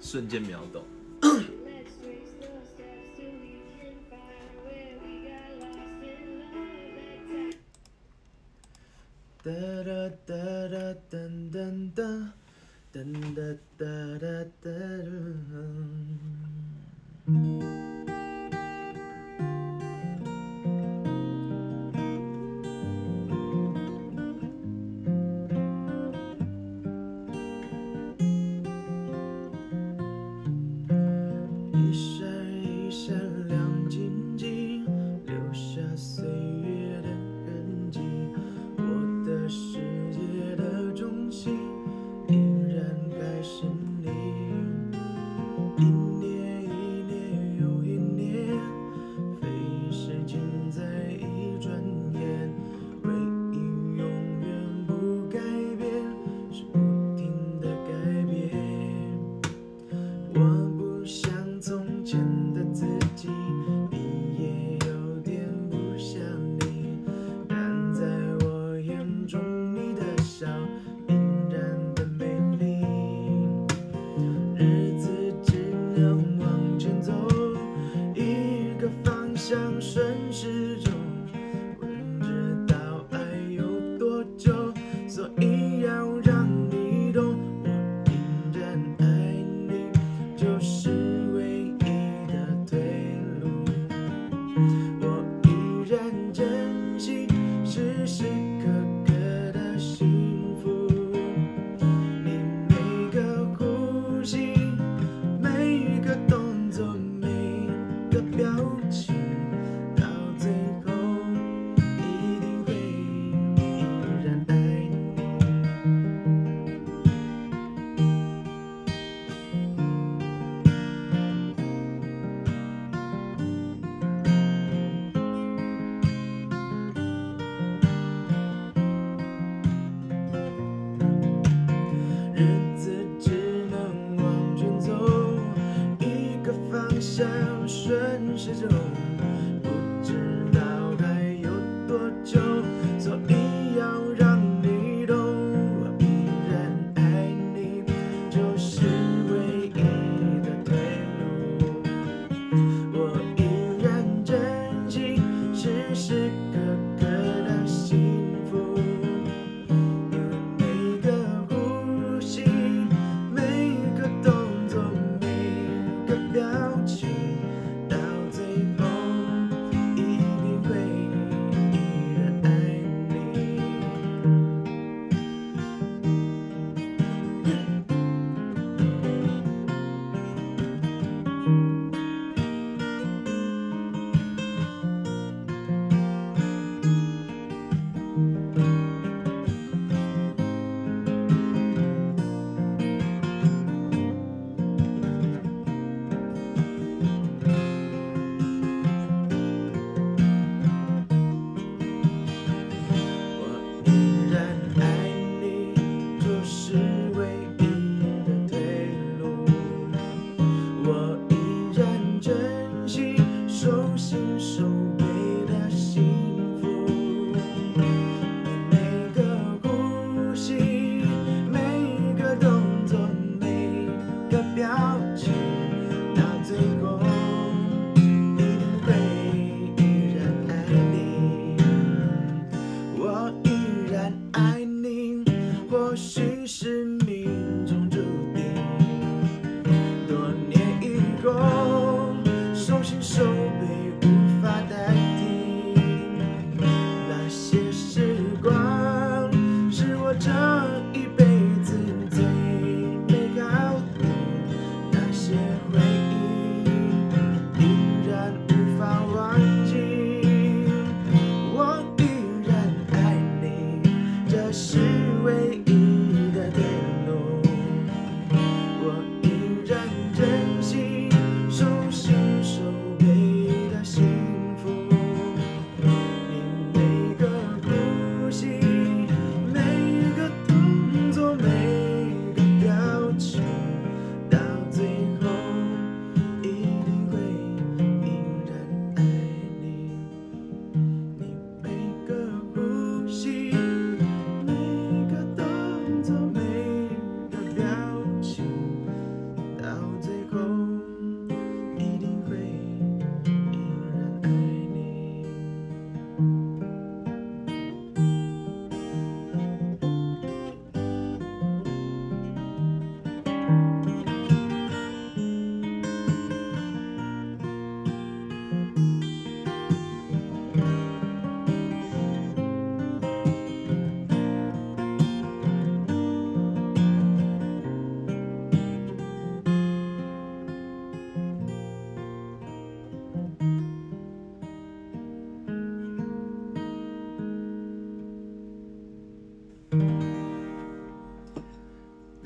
瞬间秒懂。就所以要让你懂我依然爱你就是唯一的退路我依然珍惜时时刻刻的幸福你每个呼吸每个动作每个表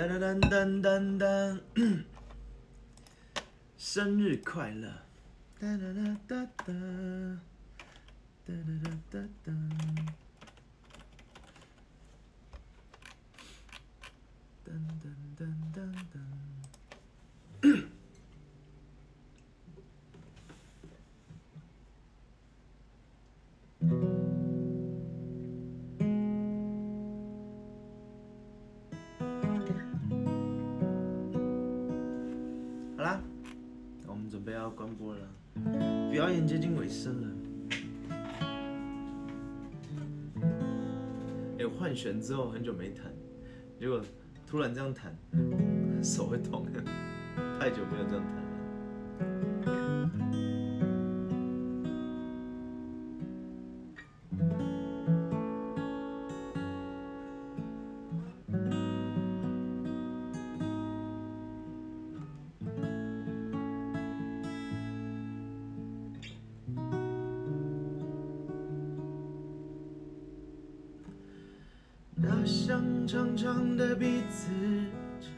噔噔噔噔噔噔，生日快乐！哒哒哒哒哒，哒哒哒哒哒。噔噔关播了，表演接近尾声了。哎、换弦之后很久没弹，结果突然这样弹，手会痛，太久没有这样弹了。那香长长的鼻子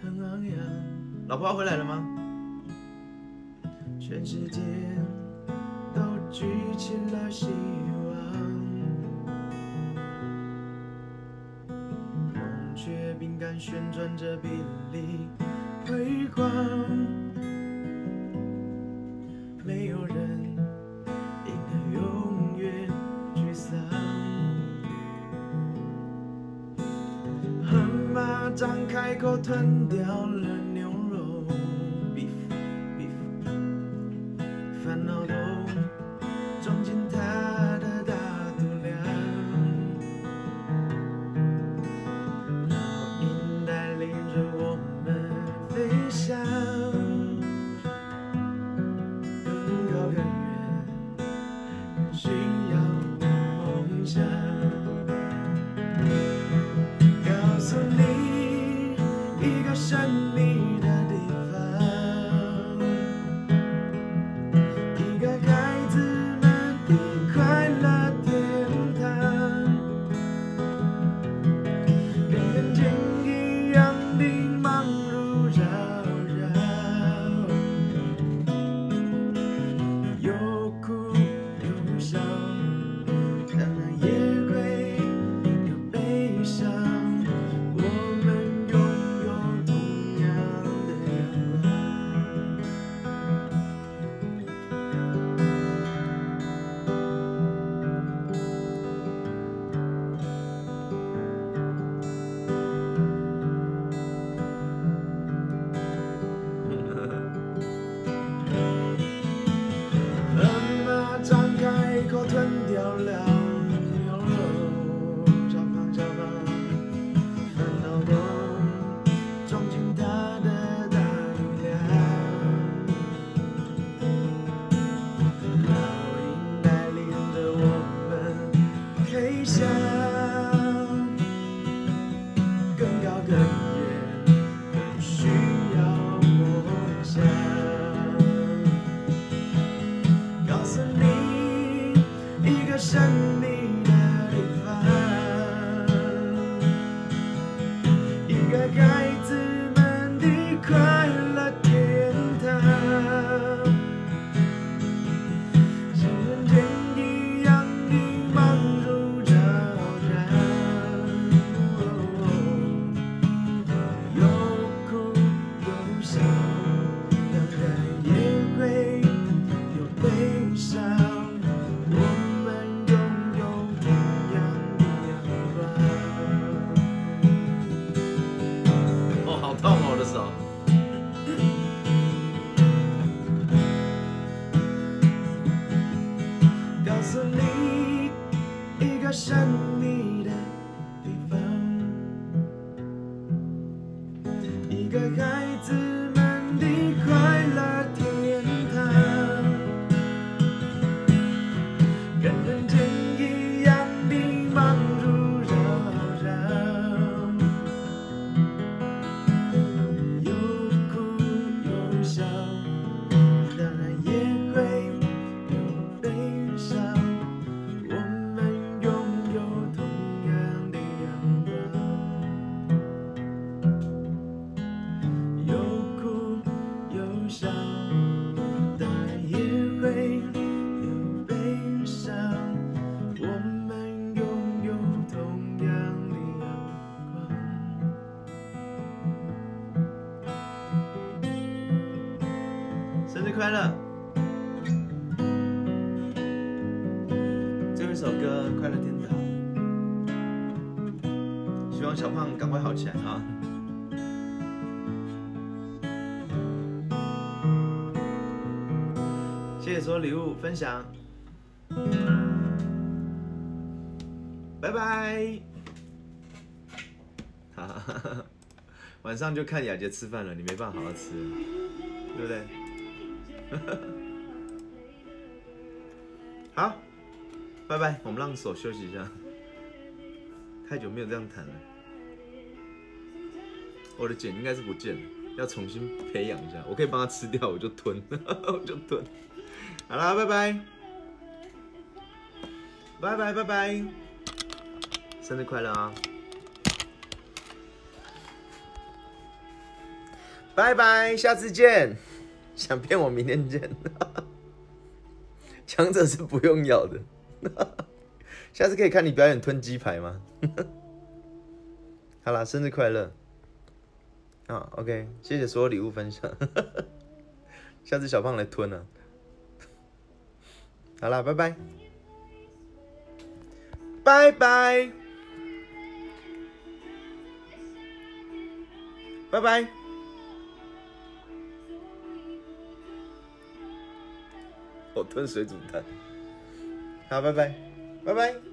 正昂扬，老婆要回来了吗？全世界都举起了希望，张开口吞掉了神秘的地方，一个孩子们的快乐天堂，跟人间一样的忙碌扰攘，有哭有笑，当然也快乐！最后一首歌《快乐天堂》，希望小胖赶快好起来啊！谢谢所有礼物分享，拜拜。哈哈哈晚上就看雅洁吃饭了，你没办法好好吃，对不对？好，拜拜，我们让手休息一下，太久没有这样弹了。我的茧应该是不见了，要重新培养一下。我可以帮他吃掉，我就吞，我就吞。好啦，拜拜，拜拜拜拜，生日快乐啊！拜拜，下次见。想骗我，明天见。强者是不用咬的。下次可以看你表演吞鸡排吗？好啦，生日快乐！啊，OK，谢谢所有礼物分享。下次小胖来吞啊。好啦，拜拜，拜拜，拜拜。我吞水煮蛋，好，拜拜，拜拜。